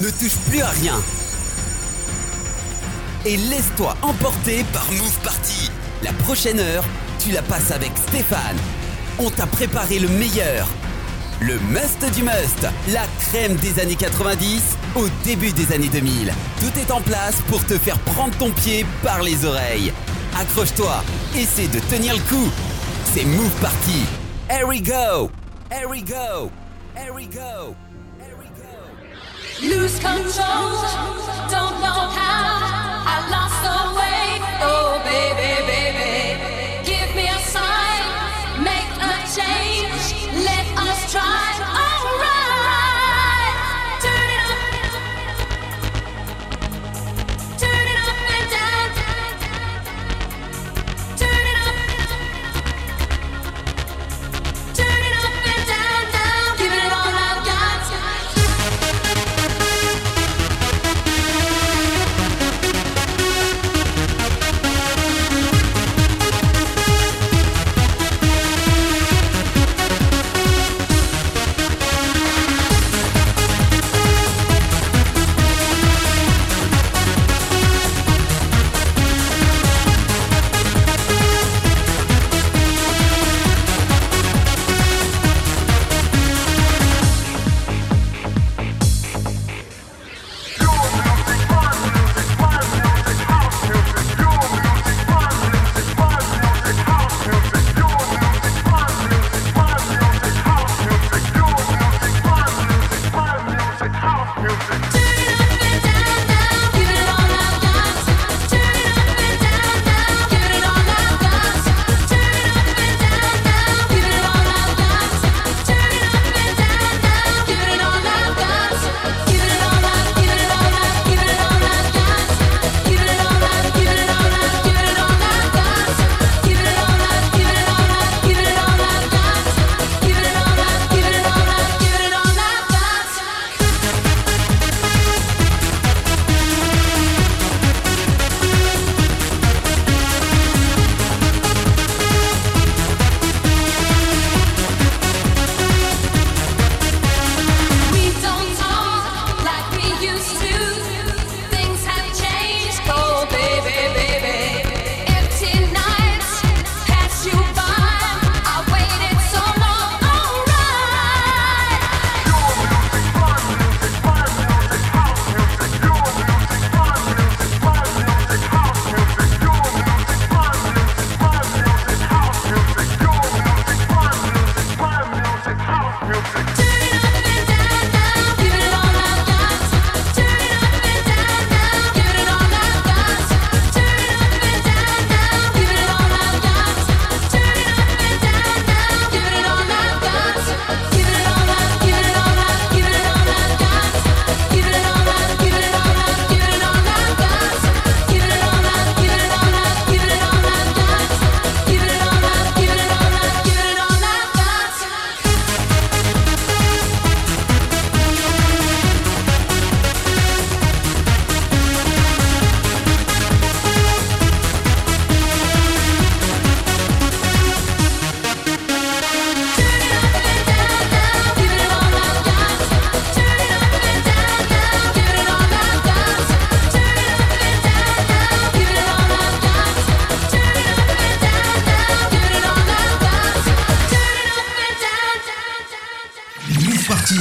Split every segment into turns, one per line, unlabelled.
ne touche plus à rien. Et laisse-toi emporter par Move Party. La prochaine heure, tu la passes avec Stéphane. On t'a préparé le meilleur. Le must du must, la crème des années 90 au début des années 2000. Tout est en place pour te faire prendre ton pied par les oreilles. Accroche-toi, essaie de tenir le coup. C'est Move Party. Here we go. Here we go. Here we go.
Lose control, don't know how.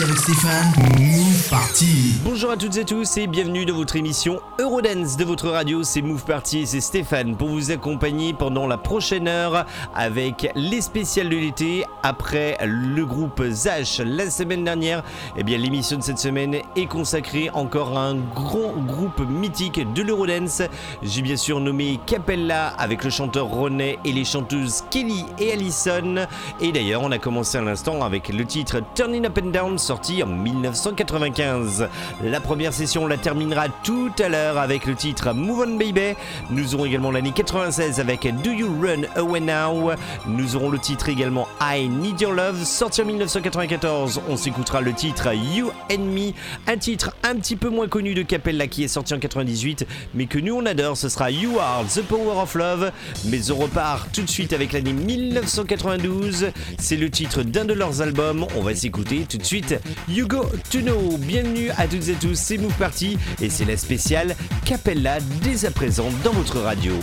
Avec Stéphane. Move Party.
Bonjour à toutes et tous et bienvenue dans votre émission Eurodance de votre radio, c'est Move Party et c'est Stéphane pour vous accompagner pendant la prochaine heure avec les spéciales de l'été. Après le groupe Zach la semaine dernière, eh bien l'émission de cette semaine est consacrée encore à un grand groupe mythique de l'Eurodance. J'ai bien sûr nommé Capella avec le chanteur René et les chanteuses Kelly et Allison. Et d'ailleurs, on a commencé à l'instant avec le titre Turning Up and Down sorti en 1995. La première session, on la terminera tout à l'heure avec le titre Move On Baby. Nous aurons également l'année 96 avec Do You Run Away Now? Nous aurons le titre également I Need Your Love sorti en 1994. On s'écoutera le titre You and Me, un titre un petit peu moins connu de Capella qui est sorti en 98, mais que nous on adore. Ce sera You Are the Power of Love. Mais on repart tout de suite avec l'année 1992. C'est le titre d'un de leurs albums. On va s'écouter tout de suite
Hugo Tuno. Bienvenue à toutes et tous, c'est Move Party et c'est la spéciale Capella dès à présent dans votre radio.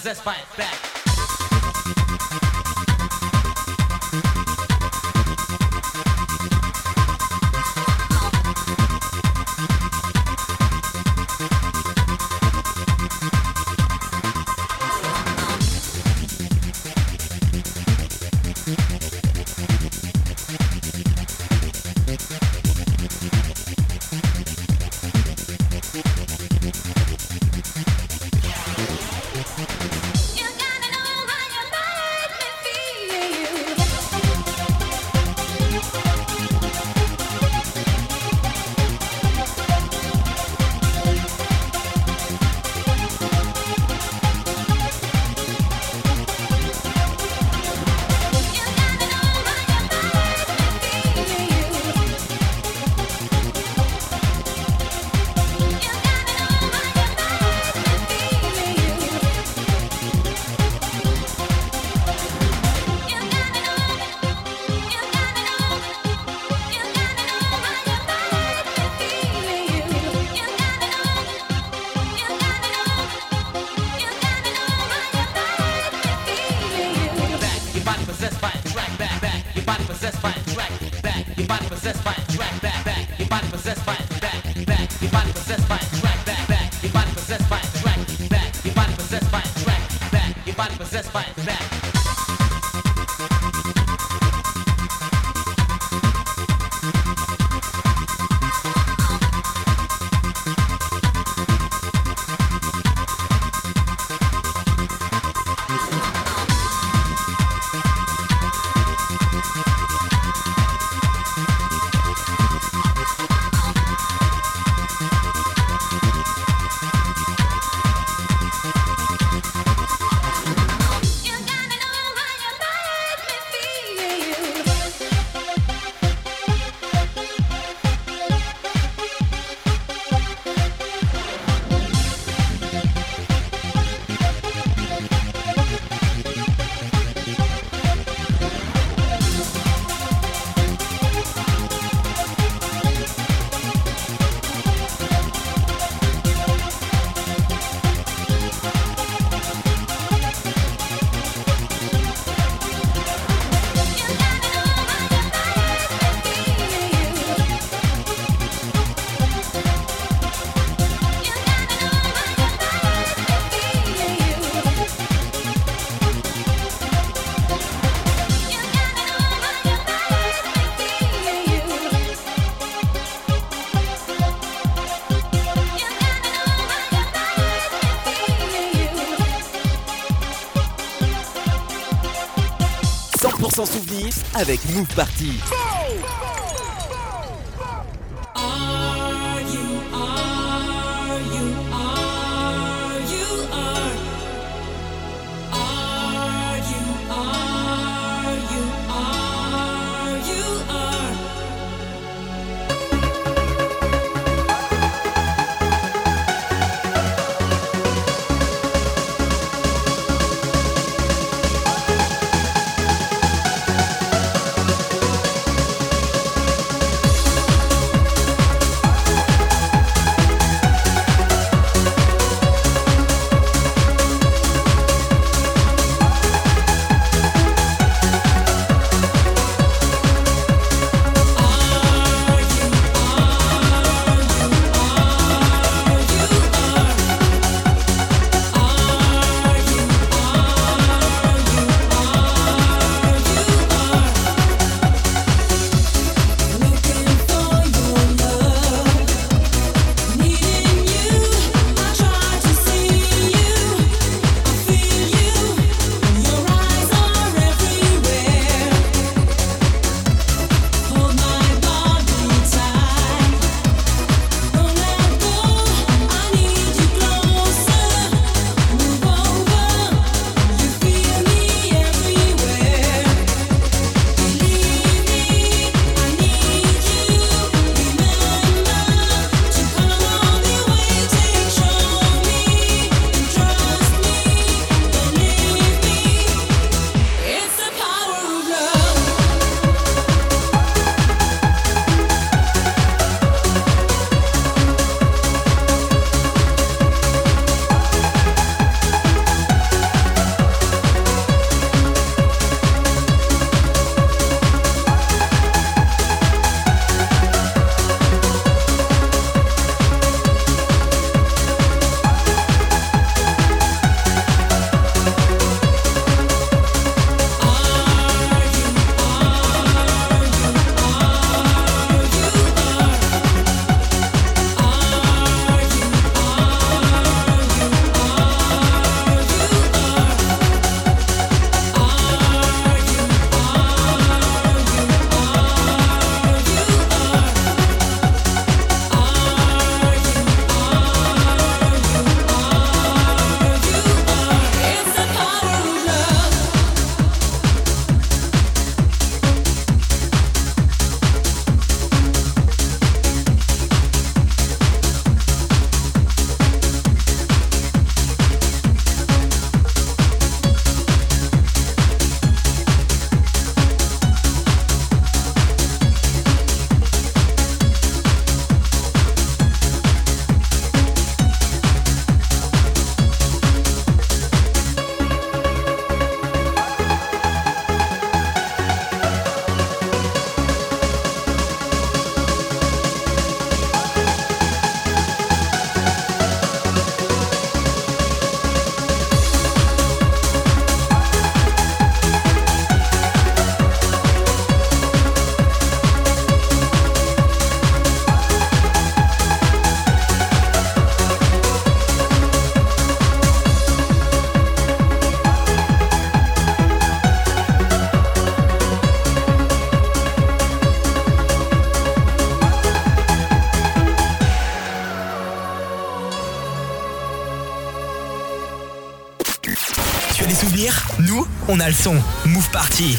Possessed by it back.
avec Move Party. Nous, on a le son. Move Party.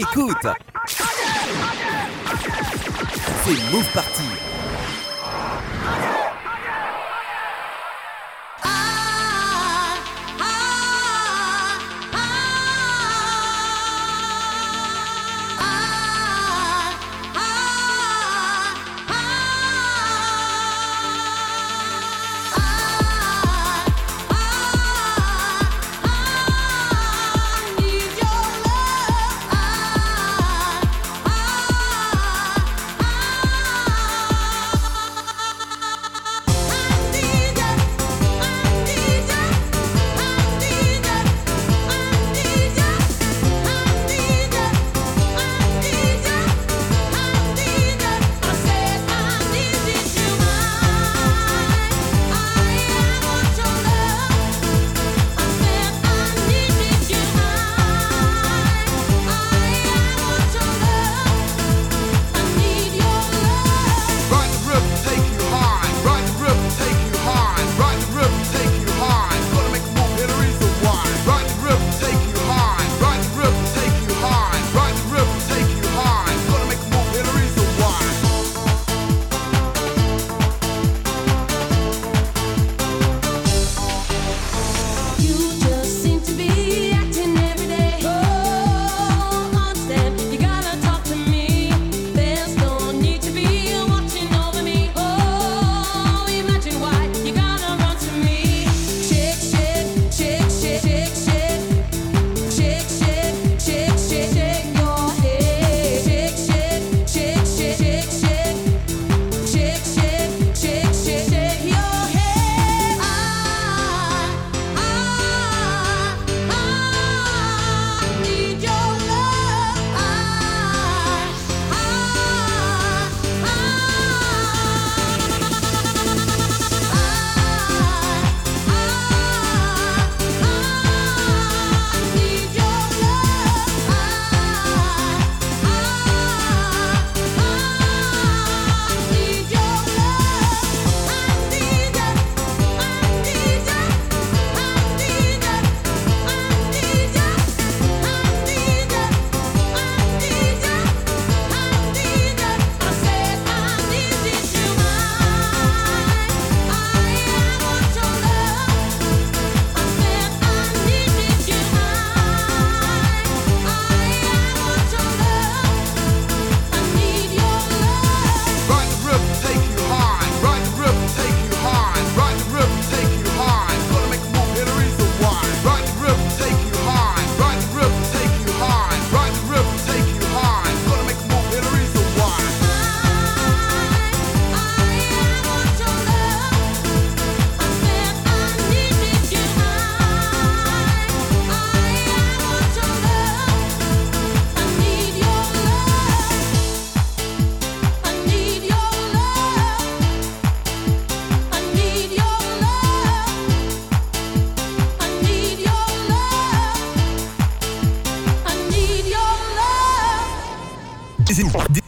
Écoute. C'est Move Party.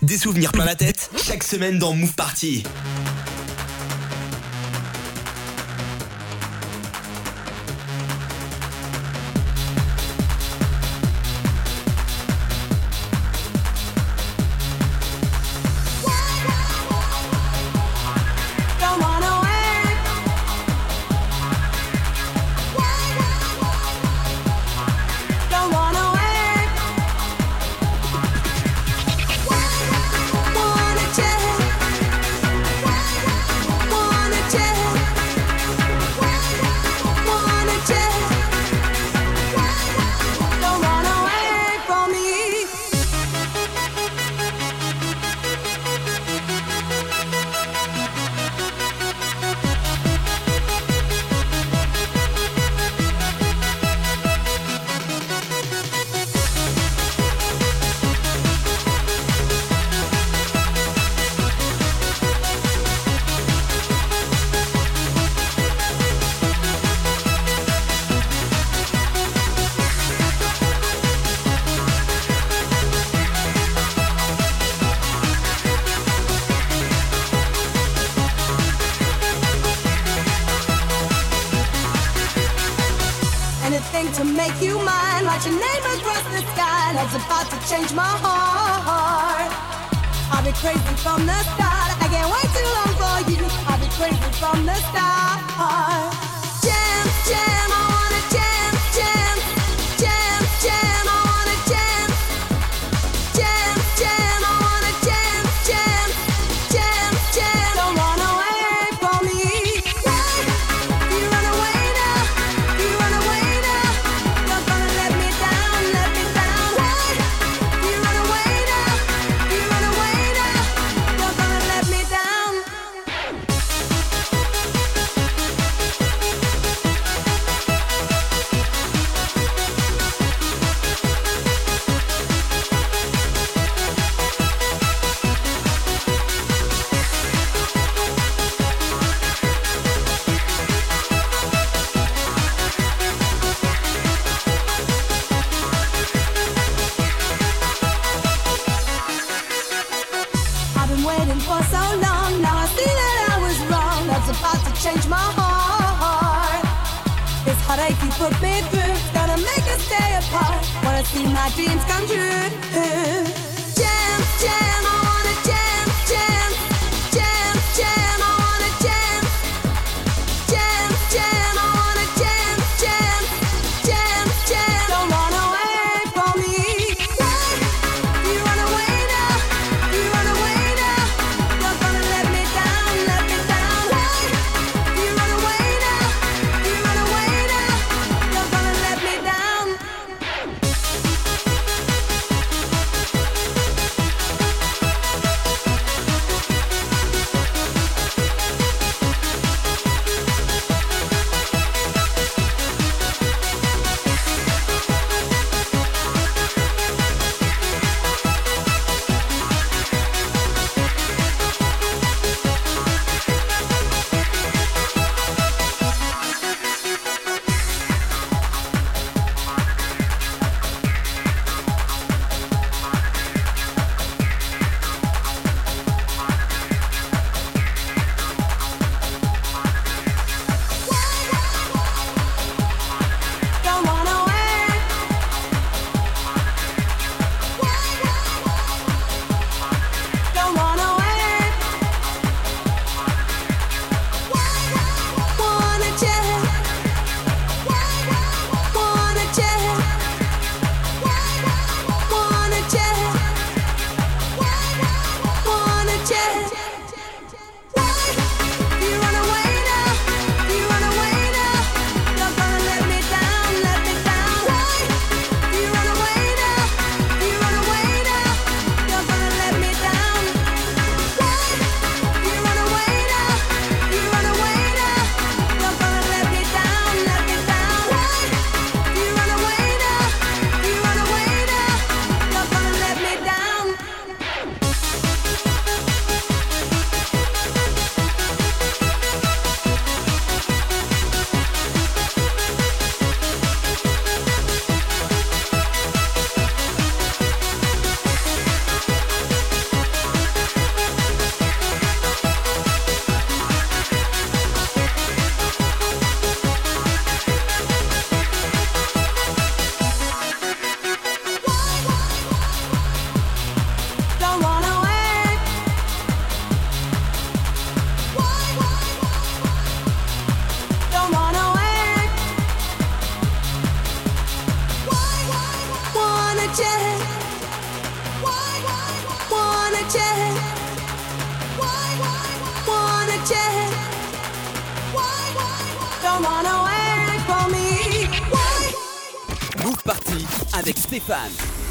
des,
souvenirs plein la tête. Chaque semaine dans Move Party.
avec Stéphane.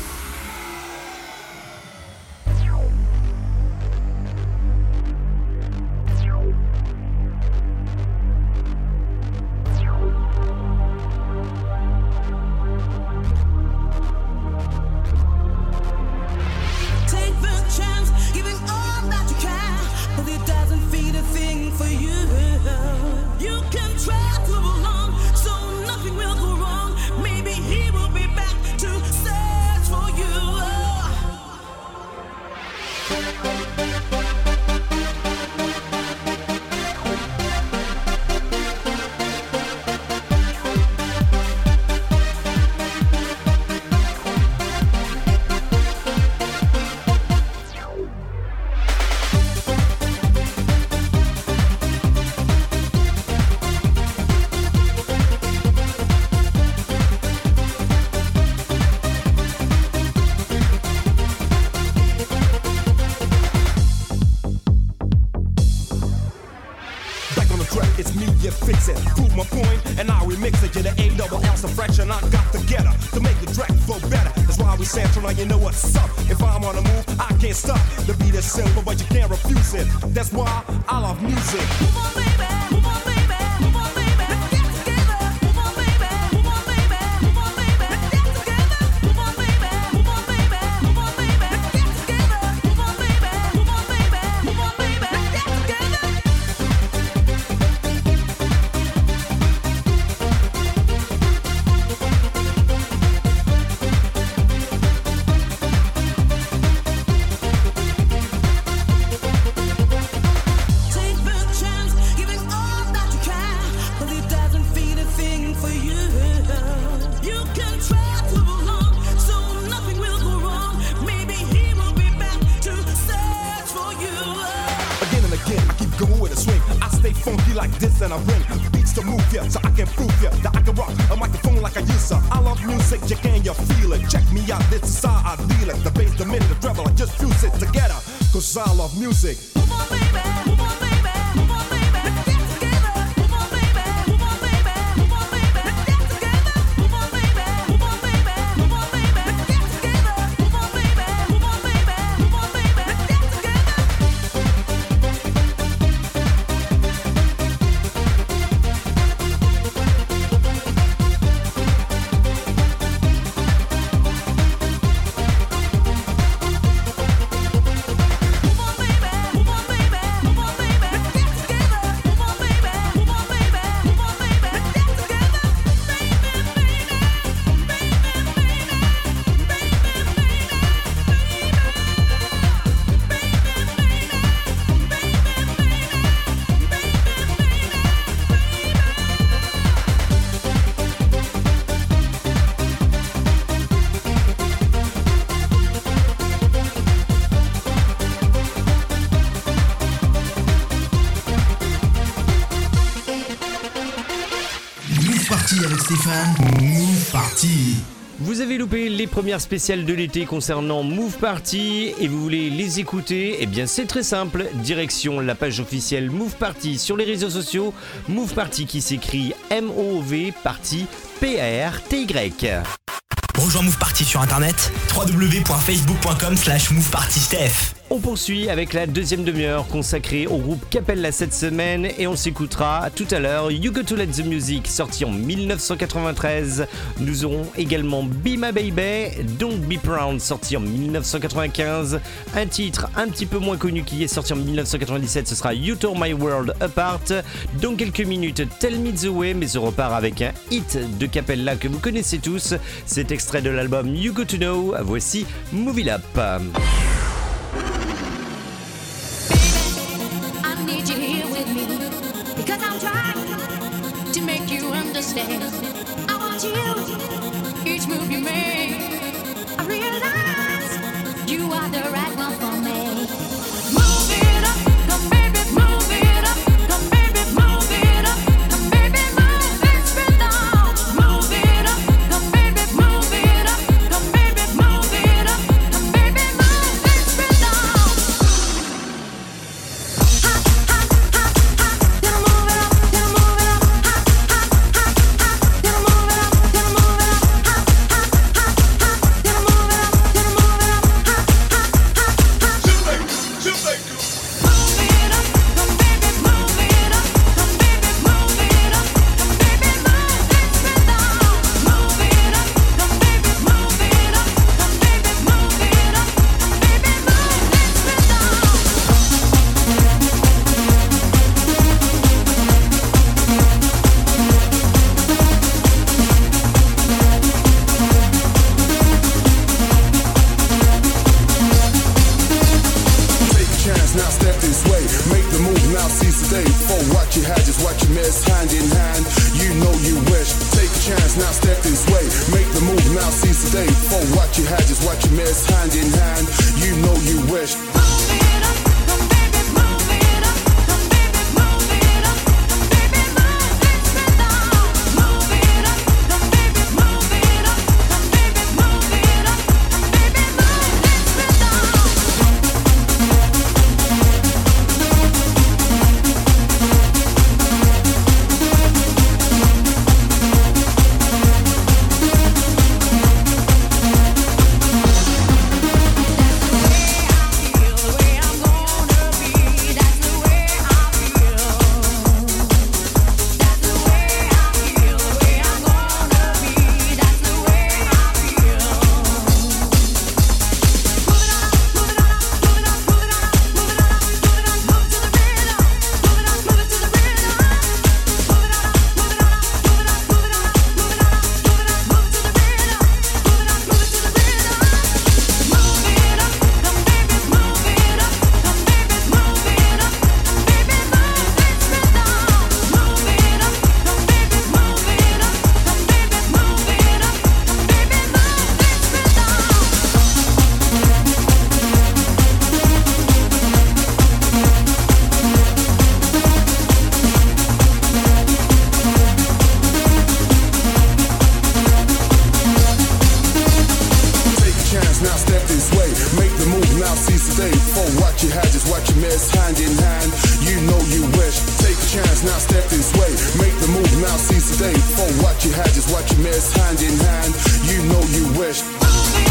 Vous avez loupé les premières spéciales de l'été concernant Move Party et vous voulez les écouter Eh bien c'est très simple, direction la page officielle Move Party sur les réseaux sociaux, Move Party qui s'écrit M-O-V Party P-A-R-T-Y.
Rejoins Move Party sur internet www.facebook.com slash movepartysteph
on poursuit avec la deuxième demi-heure consacrée au groupe Capella cette semaine et on s'écoutera tout à l'heure You Got to Let the Music sorti en 1993. Nous aurons également Be My Baby, Don't Be Proud sorti en 1995. Un titre un petit peu moins connu qui est sorti en 1997, ce sera You Tore My World Apart. Dans quelques minutes, Tell Me the Way, mais on repart avec un hit de Capella que vous connaissez tous. Cet extrait de l'album You Got to Know, voici
Movie Lap. understand. I want you, each move you make. I realize you are the right one for me.
Just what you miss, hand in hand. You know you wish. Take a chance, now step this way. Make the move, now seize the day. For what you had, just what you miss, hand in hand. You know you wish.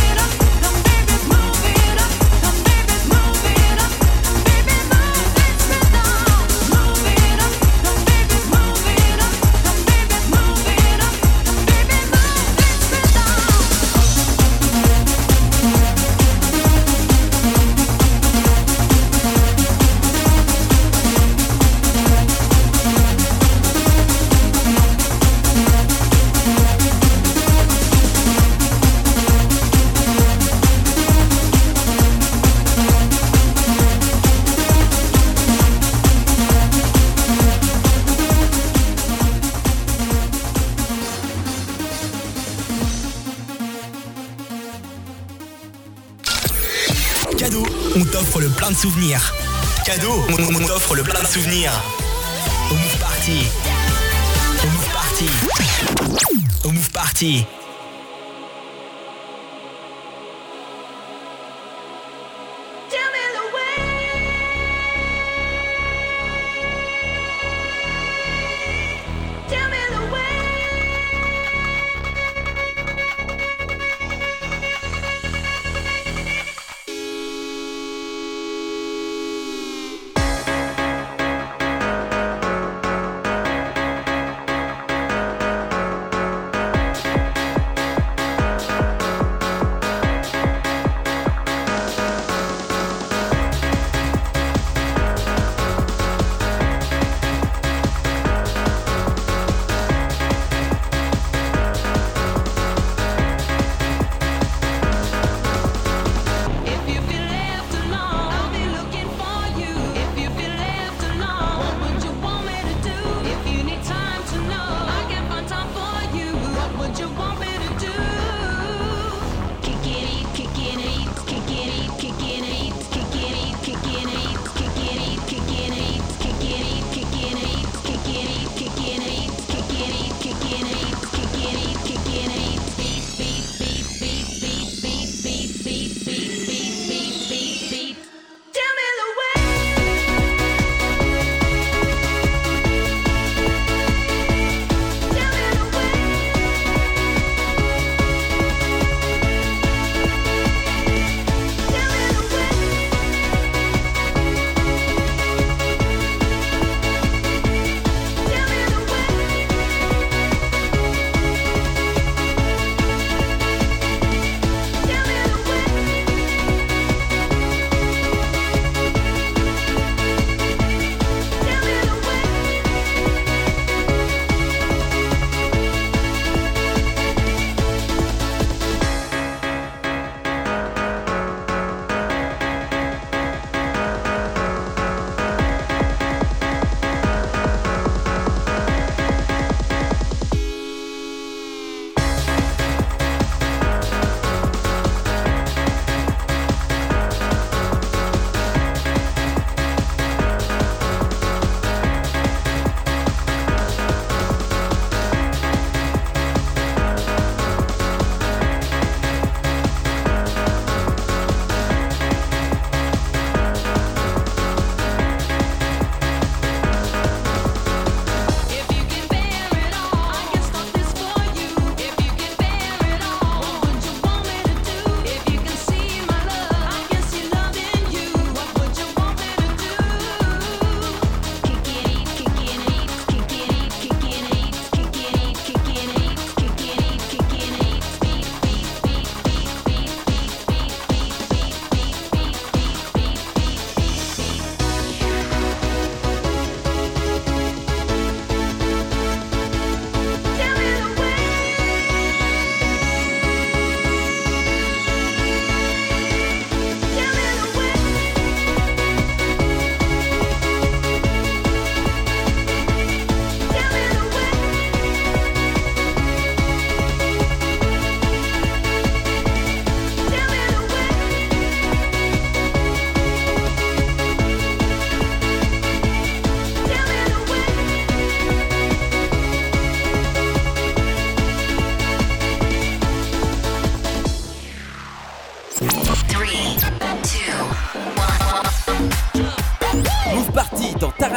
Souvenirs. Cadeau, on, on t'offre le plein de souvenirs. Au Move Party. Au Move Party. Au Move Party.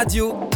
Radio.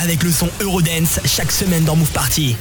avec
le son Eurodance chaque semaine dans Move Party.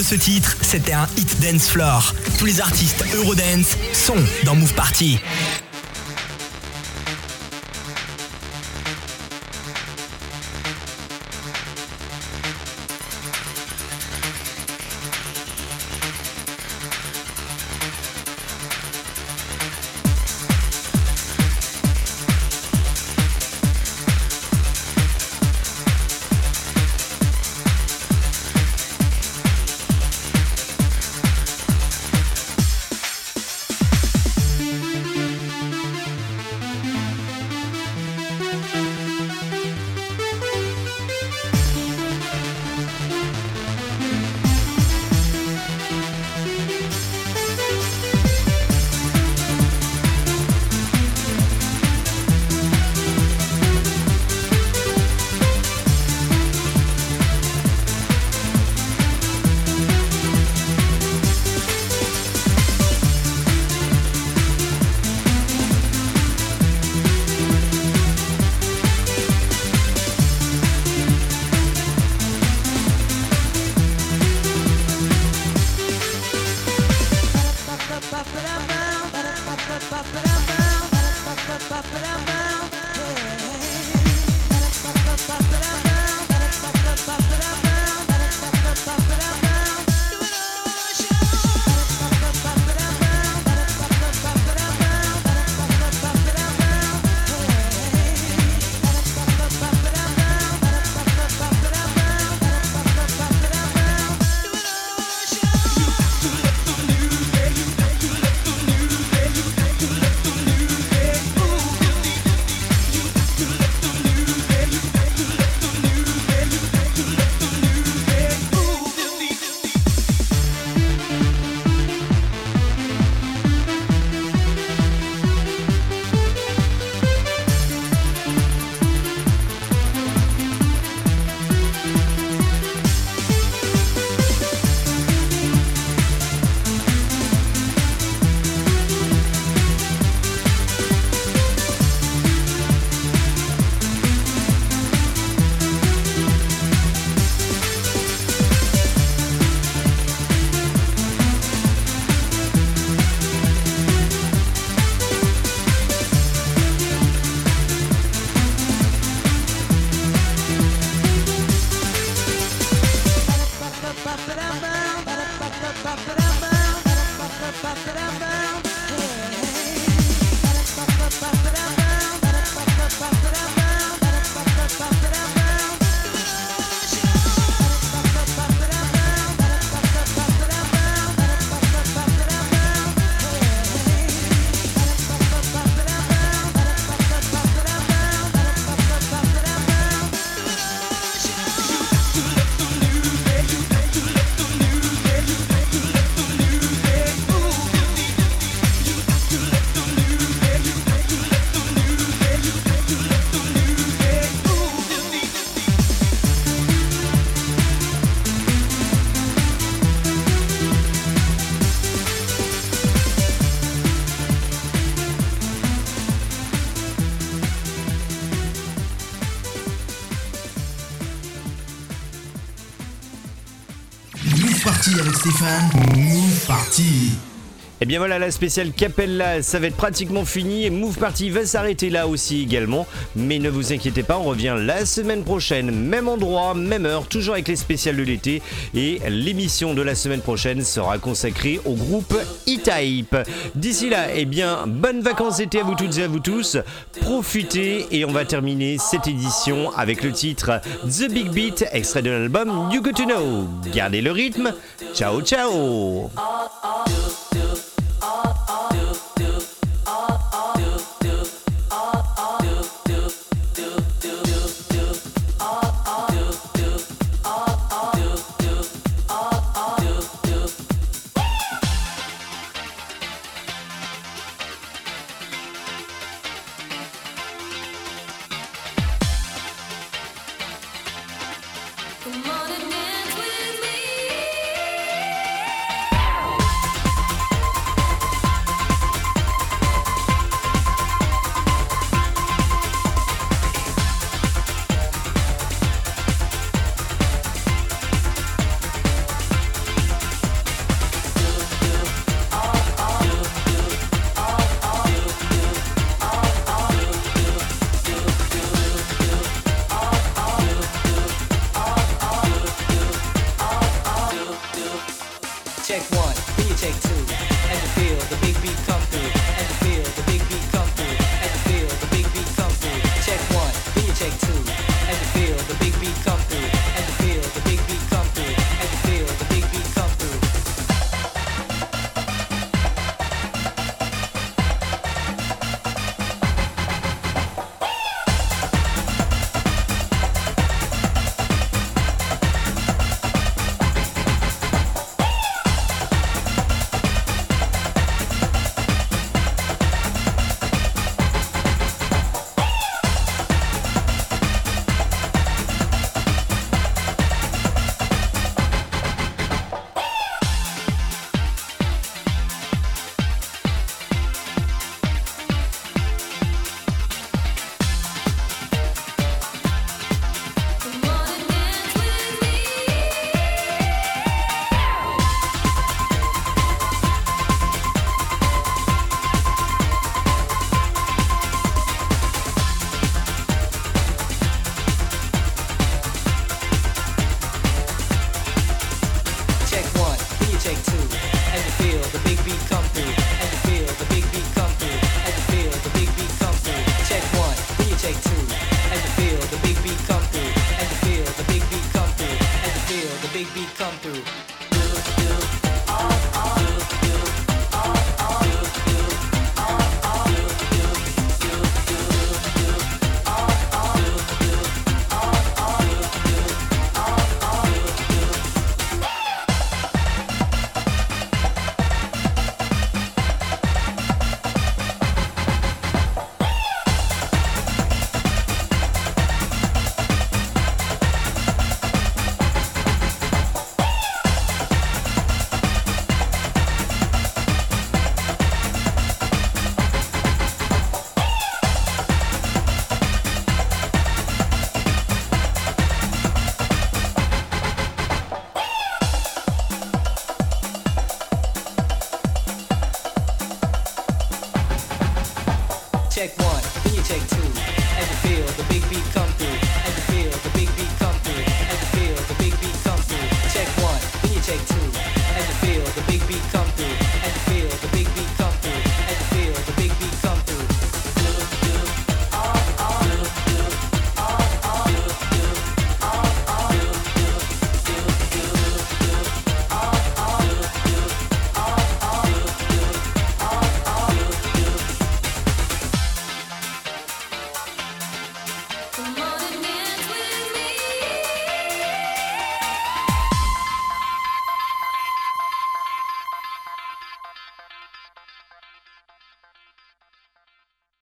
De ce titre, c'était un hit dance floor. Tous les artistes Eurodance sont dans Move Party.
Move Stéphane. Move Party.
Et bien voilà, la spéciale Capella, ça va être pratiquement fini. Et Move Party va s'arrêter là aussi également. Mais ne vous inquiétez pas, on revient la semaine prochaine, même endroit, même heure, toujours avec les spéciales de l'été. Et l'émission de la semaine prochaine sera consacrée au groupe E-Type. D'ici là, eh bien, bonnes vacances d'été à vous toutes et à vous tous. Profitez et on va terminer cette édition avec le titre The Big Beat, extrait de l'album You Got to Know. Gardez le rythme. Ciao, ciao.
take two.